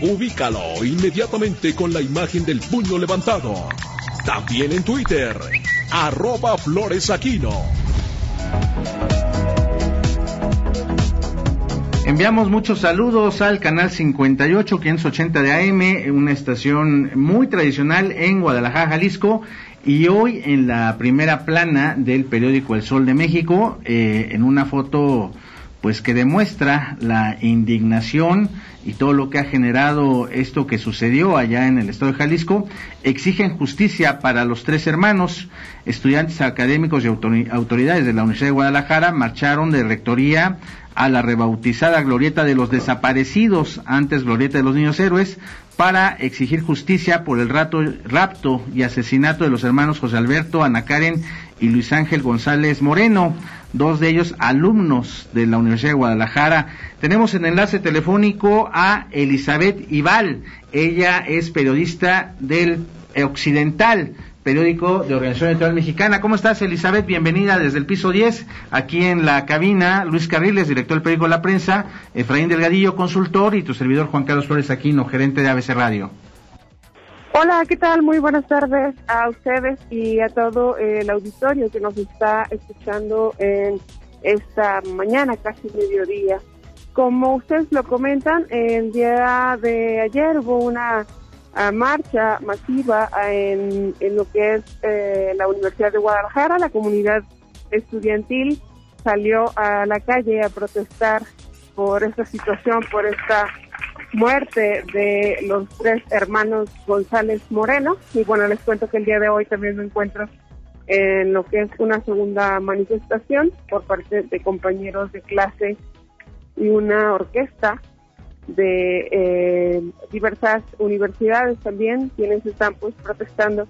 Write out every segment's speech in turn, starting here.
Ubícalo inmediatamente con la imagen del puño levantado. También en Twitter, arroba floresaquino. Enviamos muchos saludos al canal 58, 580 de AM, una estación muy tradicional en Guadalajara, Jalisco. Y hoy en la primera plana del periódico El Sol de México, eh, en una foto pues que demuestra la indignación y todo lo que ha generado esto que sucedió allá en el estado de Jalisco, exigen justicia para los tres hermanos, estudiantes académicos y autoridades de la Universidad de Guadalajara marcharon de rectoría a la rebautizada Glorieta de los Desaparecidos, antes Glorieta de los Niños Héroes, para exigir justicia por el rato, rapto y asesinato de los hermanos José Alberto, Ana Karen y Luis Ángel González Moreno, dos de ellos alumnos de la Universidad de Guadalajara. Tenemos en enlace telefónico a Elizabeth Ibal. Ella es periodista del Occidental periódico de Organización Editorial Mexicana. ¿Cómo estás, Elizabeth? Bienvenida desde el piso 10, aquí en la cabina. Luis Carriles, director del periódico La Prensa, Efraín Delgadillo, consultor, y tu servidor Juan Carlos Flores Aquino, gerente de ABC Radio. Hola, ¿qué tal? Muy buenas tardes a ustedes y a todo el auditorio que nos está escuchando en esta mañana, casi mediodía. Como ustedes lo comentan, el día de ayer hubo una marcha masiva en, en, lo que es eh, la Universidad de Guadalajara. La comunidad estudiantil salió a la calle a protestar por esta situación, por esta muerte de los tres hermanos González Moreno. Y bueno, les cuento que el día de hoy también me encuentro en lo que es una segunda manifestación por parte de compañeros de clase y una orquesta de eh, diversas universidades también, quienes están pues protestando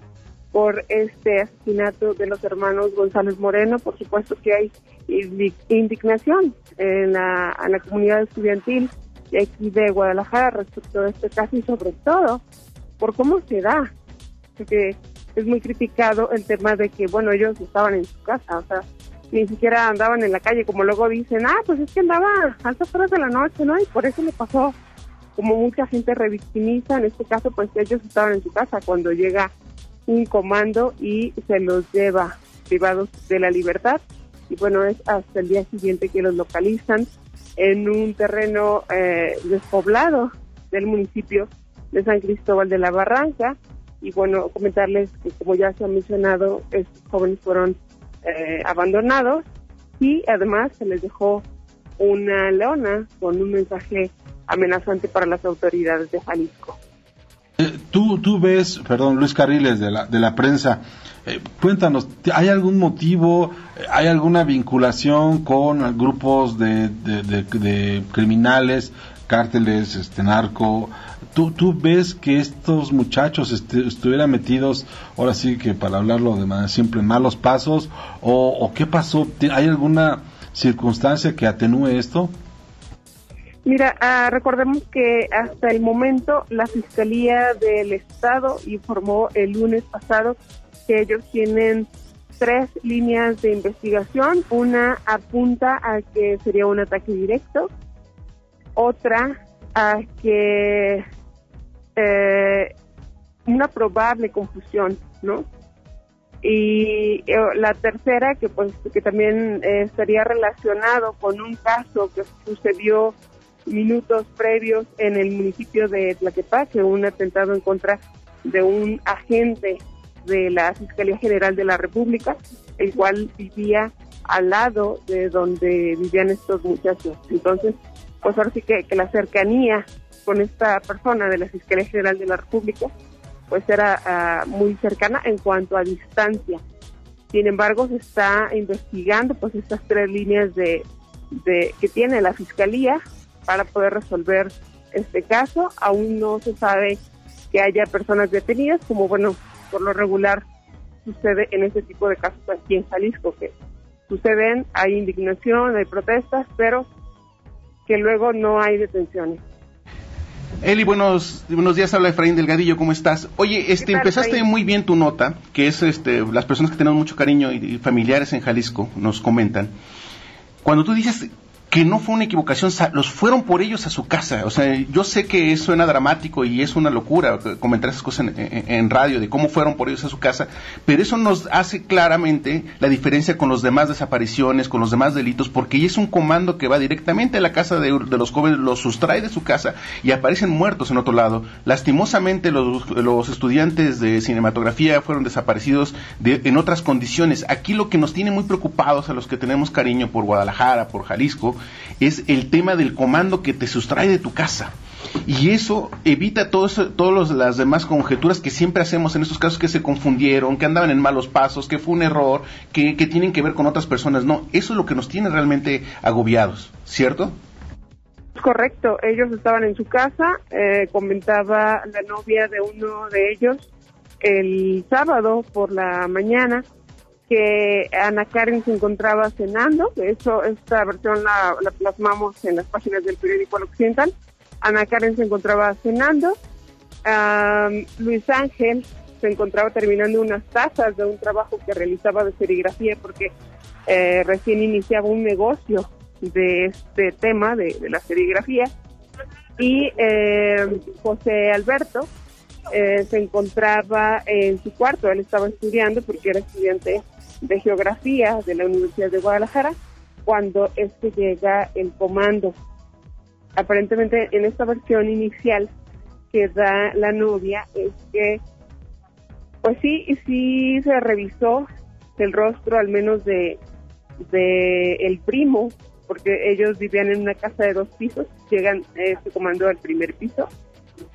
por este asesinato de los hermanos González Moreno. Por supuesto que hay indignación en la, comunidad estudiantil aquí de Guadalajara respecto a este caso y sobre todo por cómo se da, porque es muy criticado el tema de que, bueno, ellos estaban en su casa, o sea, ni siquiera andaban en la calle, como luego dicen, ah, pues es que andaba a altas horas de la noche, ¿no? Y por eso le pasó, como mucha gente revictimiza, en este caso, pues ellos estaban en su casa cuando llega un comando y se los lleva privados de la libertad. Y bueno, es hasta el día siguiente que los localizan en un terreno eh, despoblado del municipio de San Cristóbal de la Barranca. Y bueno, comentarles que como ya se ha mencionado, estos jóvenes fueron eh, abandonados y además se les dejó una leona con un mensaje amenazante para las autoridades de Jalisco. Eh, tú, tú ves, perdón, Luis Carriles de la, de la prensa, eh, cuéntanos, ¿hay algún motivo, hay alguna vinculación con grupos de, de criminales, cárteles, este narco? ¿Tú, ¿Tú ves que estos muchachos estuvieran metidos, ahora sí que para hablarlo de manera simple, malos pasos? ¿O, qué pasó? ¿Hay alguna circunstancia que atenúe esto? Mira, ah, recordemos que hasta el momento la Fiscalía del Estado informó el lunes pasado que ellos tienen tres líneas de investigación. Una apunta a que sería un ataque directo, otra a que eh, una probable confusión, ¿no? Y eh, la tercera, que pues que también eh, estaría relacionado con un caso que sucedió minutos previos en el municipio de Tlaquepaque, un atentado en contra de un agente de la Fiscalía General de la República, el cual vivía al lado de donde vivían estos muchachos. Entonces, pues ahora sí que, que la cercanía con esta persona de la Fiscalía General de la República, pues era ah, muy cercana en cuanto a distancia. Sin embargo, se está investigando pues estas tres líneas de, de que tiene la Fiscalía para poder resolver este caso. Aún no se sabe que haya personas detenidas, como bueno, por lo regular sucede en este tipo de casos aquí en Jalisco, que suceden, hay indignación, hay protestas, pero que luego no hay detenciones. Eli, buenos, buenos días, habla Efraín Delgadillo, ¿cómo estás? Oye, este, empezaste muy bien tu nota, que es este, las personas que tenemos mucho cariño y familiares en Jalisco nos comentan. Cuando tú dices que no fue una equivocación, los fueron por ellos a su casa. O sea, yo sé que suena dramático y es una locura comentar esas cosas en, radio de cómo fueron por ellos a su casa, pero eso nos hace claramente la diferencia con los demás desapariciones, con los demás delitos, porque es un comando que va directamente a la casa de, los jóvenes, los sustrae de su casa y aparecen muertos en otro lado. Lastimosamente los, estudiantes de cinematografía fueron desaparecidos en otras condiciones. Aquí lo que nos tiene muy preocupados a los que tenemos cariño por Guadalajara, por Jalisco, es el tema del comando que te sustrae de tu casa. Y eso evita todas las demás conjeturas que siempre hacemos en estos casos que se confundieron, que andaban en malos pasos, que fue un error, que, tienen que ver con otras personas. No, eso es lo que nos tiene realmente agobiados, ¿cierto? Correcto, ellos estaban en su casa, eh, comentaba la novia de uno de ellos el sábado por la mañana que Ana Karen se encontraba cenando, de hecho esta versión la, plasmamos en las páginas del periódico Al Occidental, Ana Karen se encontraba cenando, Luis Ángel se encontraba terminando unas tazas de un trabajo que realizaba de serigrafía porque eh, recién iniciaba un negocio de este tema de, la serigrafía. Y eh, José Alberto eh, se encontraba en su cuarto, él estaba estudiando porque era estudiante de Geografía de la Universidad de Guadalajara cuando este llega el comando. Aparentemente en esta versión inicial que da la novia es que pues sí, sí se revisó el rostro al menos de, de el primo, porque ellos vivían en una casa de dos pisos, llegan este comando al primer piso,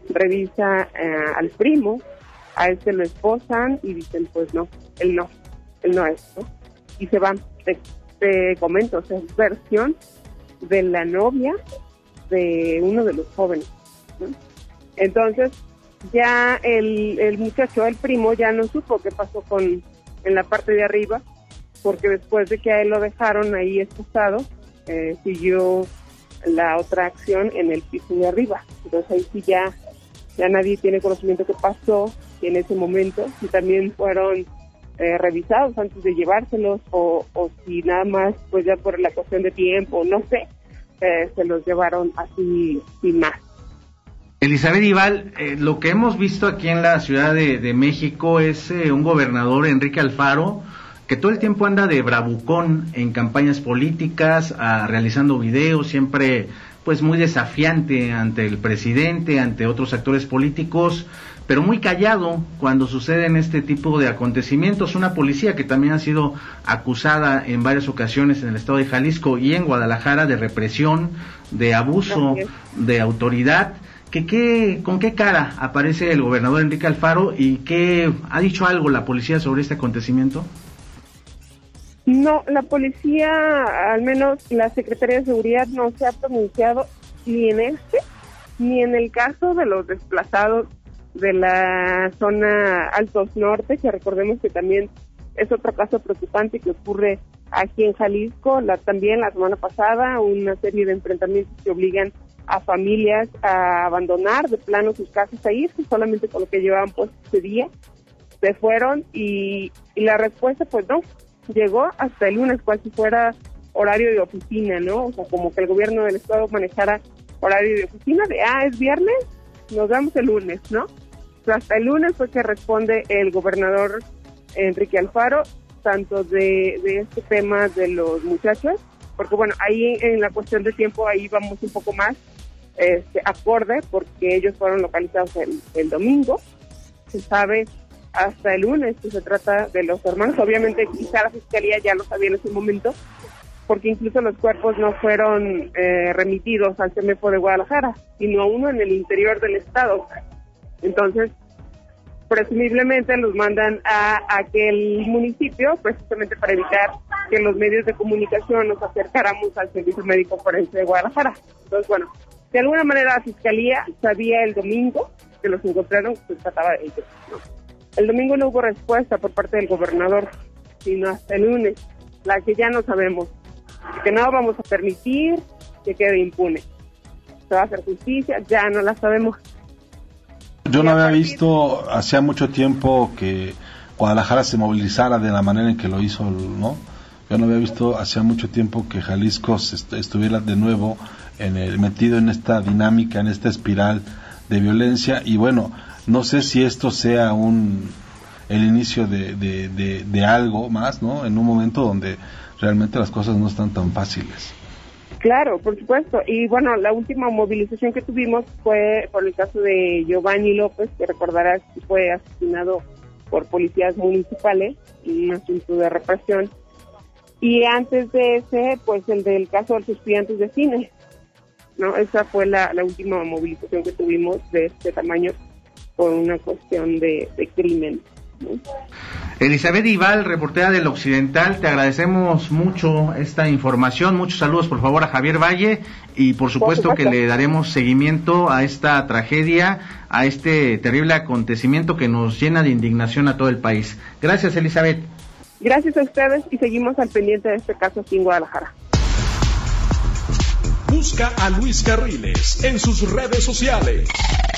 revisa eh, al primo, a se lo esposan y dicen pues no, él no, no esto, y se van, te, comento, es versión de la novia de uno de los jóvenes. Entonces, ya el, el muchacho, el primo, ya no supo qué pasó con en la parte de arriba, porque después de que a él lo dejaron ahí esposado, eh, siguió la otra acción en el piso de arriba. Entonces ahí sí ya, ya nadie tiene conocimiento qué pasó en ese momento, y también fueron eh, revisados antes de llevárselos o, si nada más, pues ya por la cuestión de tiempo, no sé, eh, se los llevaron así sin más. Elizabeth Ival, eh, lo que hemos visto aquí en la Ciudad de, México es un gobernador, Enrique Alfaro, que todo el tiempo anda de bravucón en campañas políticas, ah, realizando videos, siempre pues muy desafiante ante el presidente, ante otros actores políticos pero muy callado cuando suceden este tipo de acontecimientos. Una policía que también ha sido acusada en varias ocasiones en el estado de Jalisco y en Guadalajara de represión, de abuso de autoridad. ¿Qué, qué, ¿Con qué cara aparece el gobernador Enrique Alfaro y qué ha dicho algo la policía sobre este acontecimiento? No, la policía, al menos la Secretaría de Seguridad, no se ha pronunciado ni en este ni en el caso de los desplazados de la zona Altos Norte, que recordemos que también es otro caso preocupante que ocurre aquí en Jalisco. La, también la semana pasada, una serie de enfrentamientos que obligan a familias a abandonar de plano sus casas, a irse solamente con lo que llevaban pues ese día. Se fueron y, y la respuesta pues no, llegó hasta el lunes, cual si fuera horario de oficina, ¿no? O sea, como que el gobierno del estado manejara horario de oficina de, ah, es viernes, nos vemos el lunes, ¿no? hasta el lunes fue que responde el gobernador Enrique Alfaro, tanto de, este tema de los muchachos, porque bueno, ahí en la cuestión de tiempo ahí vamos un poco más este, acorde, porque ellos fueron localizados el, el domingo, se sabe hasta el lunes que se trata de los hermanos, obviamente quizá la fiscalía ya lo sabía en ese momento, porque incluso los cuerpos no fueron eh, remitidos al CEMEFO de Guadalajara, sino uno en el interior del estado. Entonces, presumiblemente los mandan a, aquel municipio precisamente para evitar que los medios de comunicación nos acercáramos al Servicio Médico Forense de Guadalajara. Entonces, bueno, de alguna manera la Fiscalía sabía el domingo que los encontraron, se trataba de ellos. El domingo no hubo respuesta por parte del gobernador, sino hasta el lunes, la que ya no sabemos, que no vamos a permitir que quede impune. Se va a hacer justicia, ya no la sabemos. Yo no había visto hacía mucho tiempo que Guadalajara se movilizara de la manera en que lo hizo, ¿no? Yo no había visto hacía mucho tiempo que Jalisco estuviera de nuevo en el, metido en esta dinámica, en esta espiral de violencia y bueno, no sé si esto sea un el inicio de, de, de, algo más, ¿no? En un momento donde realmente las cosas no están tan fáciles. Claro, por supuesto. Y bueno, la última movilización que tuvimos fue por el caso de Giovanni López, que recordarás que fue asesinado por policías municipales en un asunto de represión. Y antes de ese, pues el del caso de los estudiantes de cine, ¿no? Esa fue la, última movilización que tuvimos de este tamaño por una cuestión de, crimen. Elizabeth Ival, reportera del Occidental, te agradecemos mucho esta información. Muchos saludos, por favor, a Javier Valle y, por supuesto, que le daremos seguimiento a esta tragedia, a este terrible acontecimiento que nos llena de indignación a todo el país. Gracias, Elizabeth. Gracias a ustedes y seguimos al pendiente de este caso aquí en Guadalajara. Busca a Luis Carriles en sus redes sociales.